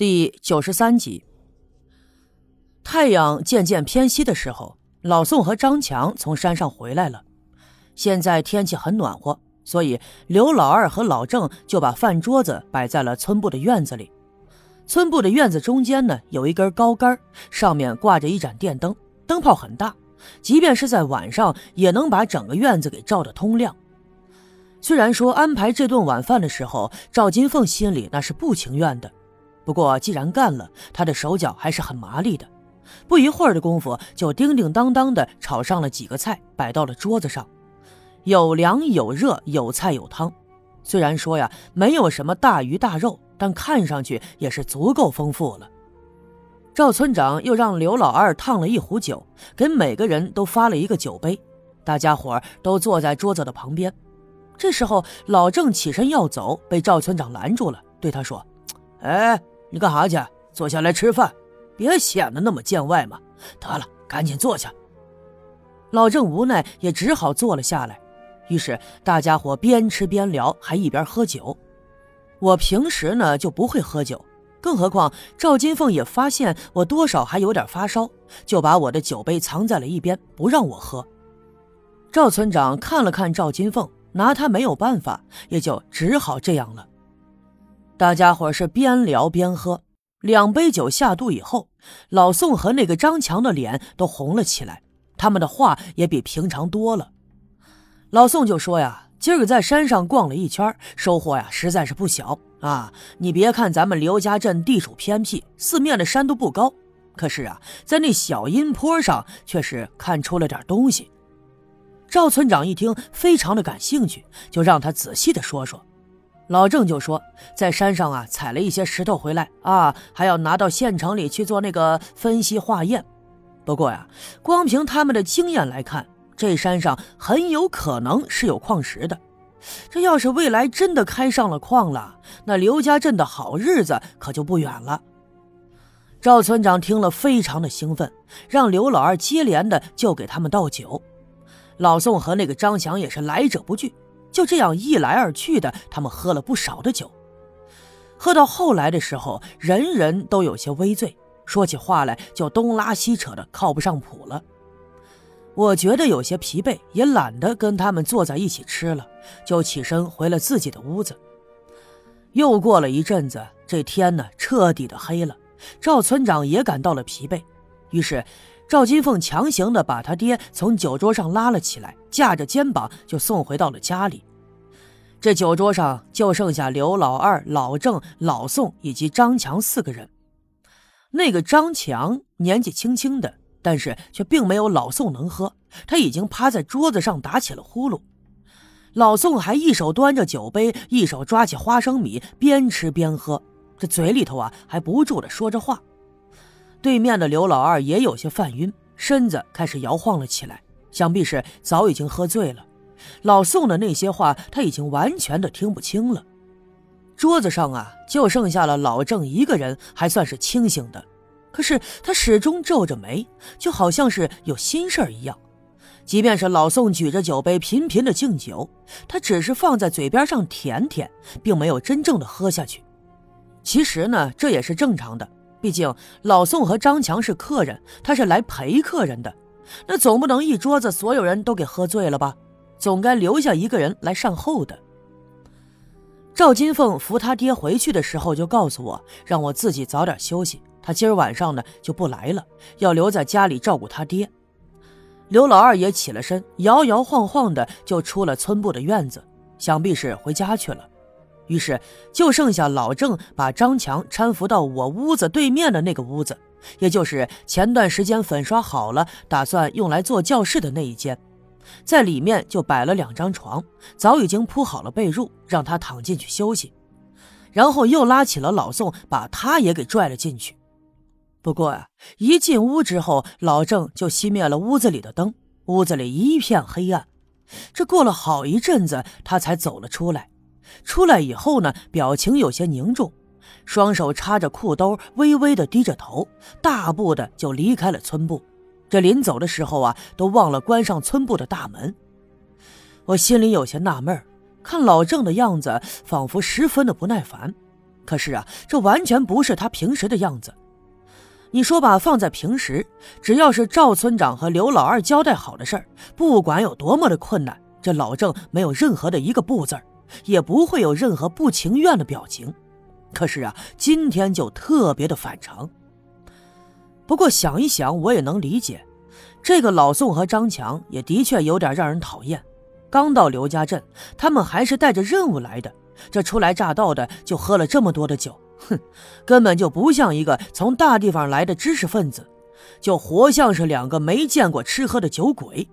第九十三集，太阳渐渐偏西的时候，老宋和张强从山上回来了。现在天气很暖和，所以刘老二和老郑就把饭桌子摆在了村部的院子里。村部的院子中间呢，有一根高杆，上面挂着一盏电灯，灯泡很大，即便是在晚上也能把整个院子给照得通亮。虽然说安排这顿晚饭的时候，赵金凤心里那是不情愿的。不过，既然干了，他的手脚还是很麻利的。不一会儿的功夫，就叮叮当当的炒上了几个菜，摆到了桌子上，有凉有热，有菜有汤。虽然说呀，没有什么大鱼大肉，但看上去也是足够丰富了。赵村长又让刘老二烫了一壶酒，给每个人都发了一个酒杯。大家伙都坐在桌子的旁边。这时候，老郑起身要走，被赵村长拦住了，对他说：“哎。”你干啥去？坐下来吃饭，别显得那么见外嘛。得了，赶紧坐下。老郑无奈，也只好坐了下来。于是大家伙边吃边聊，还一边喝酒。我平时呢就不会喝酒，更何况赵金凤也发现我多少还有点发烧，就把我的酒杯藏在了一边，不让我喝。赵村长看了看赵金凤，拿他没有办法，也就只好这样了。大家伙是边聊边喝，两杯酒下肚以后，老宋和那个张强的脸都红了起来，他们的话也比平常多了。老宋就说呀：“今儿个在山上逛了一圈，收获呀实在是不小啊！你别看咱们刘家镇地处偏僻，四面的山都不高，可是啊，在那小阴坡上却是看出了点东西。”赵村长一听，非常的感兴趣，就让他仔细的说说。老郑就说，在山上啊采了一些石头回来啊，还要拿到县城里去做那个分析化验。不过呀，光凭他们的经验来看，这山上很有可能是有矿石的。这要是未来真的开上了矿了，那刘家镇的好日子可就不远了。赵村长听了非常的兴奋，让刘老二接连的就给他们倒酒。老宋和那个张强也是来者不拒。就这样一来二去的，他们喝了不少的酒。喝到后来的时候，人人都有些微醉，说起话来就东拉西扯的，靠不上谱了。我觉得有些疲惫，也懒得跟他们坐在一起吃了，就起身回了自己的屋子。又过了一阵子，这天呢彻底的黑了，赵村长也感到了疲惫，于是。赵金凤强行的把他爹从酒桌上拉了起来，架着肩膀就送回到了家里。这酒桌上就剩下刘老二、老郑、老宋以及张强四个人。那个张强年纪轻轻的，但是却并没有老宋能喝，他已经趴在桌子上打起了呼噜。老宋还一手端着酒杯，一手抓起花生米，边吃边喝，这嘴里头啊还不住的说着话。对面的刘老二也有些犯晕，身子开始摇晃了起来，想必是早已经喝醉了。老宋的那些话他已经完全的听不清了。桌子上啊，就剩下了老郑一个人还算是清醒的，可是他始终皱着眉，就好像是有心事儿一样。即便是老宋举着酒杯频频的敬酒，他只是放在嘴边上舔舔，并没有真正的喝下去。其实呢，这也是正常的。毕竟老宋和张强是客人，他是来陪客人的，那总不能一桌子所有人都给喝醉了吧？总该留下一个人来善后的。赵金凤扶他爹回去的时候就告诉我，让我自己早点休息，他今儿晚上呢就不来了，要留在家里照顾他爹。刘老二也起了身，摇摇晃晃的就出了村部的院子，想必是回家去了。于是就剩下老郑把张强搀扶到我屋子对面的那个屋子，也就是前段时间粉刷好了，打算用来做教室的那一间，在里面就摆了两张床，早已经铺好了被褥，让他躺进去休息。然后又拉起了老宋，把他也给拽了进去。不过呀，一进屋之后，老郑就熄灭了屋子里的灯，屋子里一片黑暗。这过了好一阵子，他才走了出来。出来以后呢，表情有些凝重，双手插着裤兜，微微的低着头，大步的就离开了村部。这临走的时候啊，都忘了关上村部的大门。我心里有些纳闷看老郑的样子，仿佛十分的不耐烦。可是啊，这完全不是他平时的样子。你说吧，放在平时，只要是赵村长和刘老二交代好的事儿，不管有多么的困难，这老郑没有任何的一个不字儿，也不会有任何不情愿的表情。可是啊，今天就特别的反常。不过想一想，我也能理解，这个老宋和张强也的确有点让人讨厌。刚到刘家镇，他们还是带着任务来的，这初来乍到的就喝了这么多的酒。哼，根本就不像一个从大地方来的知识分子，就活像是两个没见过吃喝的酒鬼。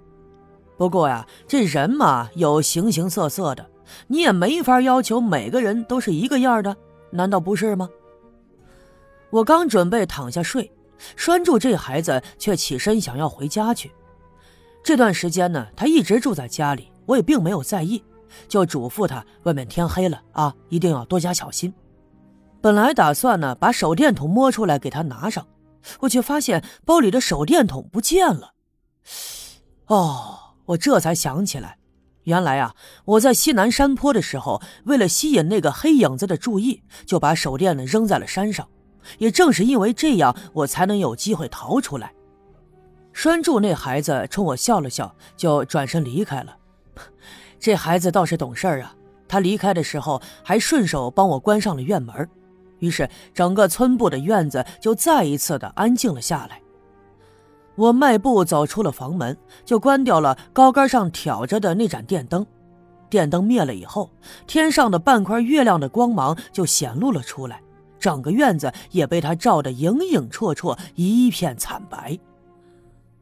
不过呀，这人嘛，有形形色色的，你也没法要求每个人都是一个样的，难道不是吗？我刚准备躺下睡，拴住这孩子却起身想要回家去。这段时间呢，他一直住在家里，我也并没有在意，就嘱咐他外面天黑了啊，一定要多加小心。本来打算呢把手电筒摸出来给他拿上，我却发现包里的手电筒不见了。哦，我这才想起来，原来啊我在西南山坡的时候，为了吸引那个黑影子的注意，就把手电呢扔在了山上。也正是因为这样，我才能有机会逃出来。拴住那孩子冲我笑了笑，就转身离开了。这孩子倒是懂事儿啊，他离开的时候还顺手帮我关上了院门。于是，整个村部的院子就再一次的安静了下来。我迈步走出了房门，就关掉了高杆上挑着的那盏电灯。电灯灭了以后，天上的半块月亮的光芒就显露了出来，整个院子也被它照得影影绰绰，一片惨白。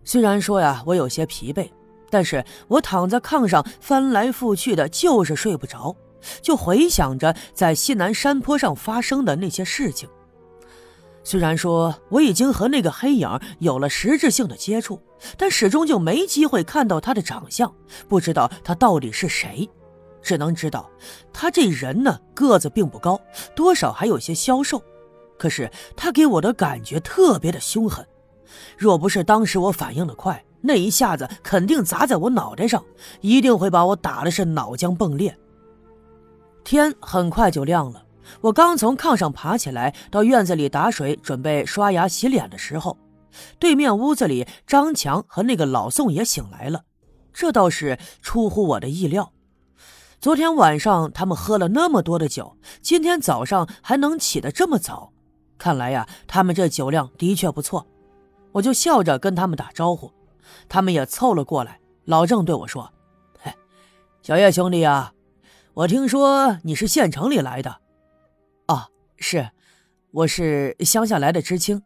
虽然说呀，我有些疲惫，但是我躺在炕上翻来覆去的，就是睡不着。就回想着在西南山坡上发生的那些事情。虽然说我已经和那个黑影有了实质性的接触，但始终就没机会看到他的长相，不知道他到底是谁。只能知道他这人呢个子并不高，多少还有些消瘦。可是他给我的感觉特别的凶狠。若不是当时我反应的快，那一下子肯定砸在我脑袋上，一定会把我打的是脑浆迸裂。天很快就亮了，我刚从炕上爬起来，到院子里打水，准备刷牙洗脸的时候，对面屋子里张强和那个老宋也醒来了，这倒是出乎我的意料。昨天晚上他们喝了那么多的酒，今天早上还能起得这么早，看来呀，他们这酒量的确不错。我就笑着跟他们打招呼，他们也凑了过来。老郑对我说：“嘿，小叶兄弟啊。”我听说你是县城里来的，是，我是乡下来的知青。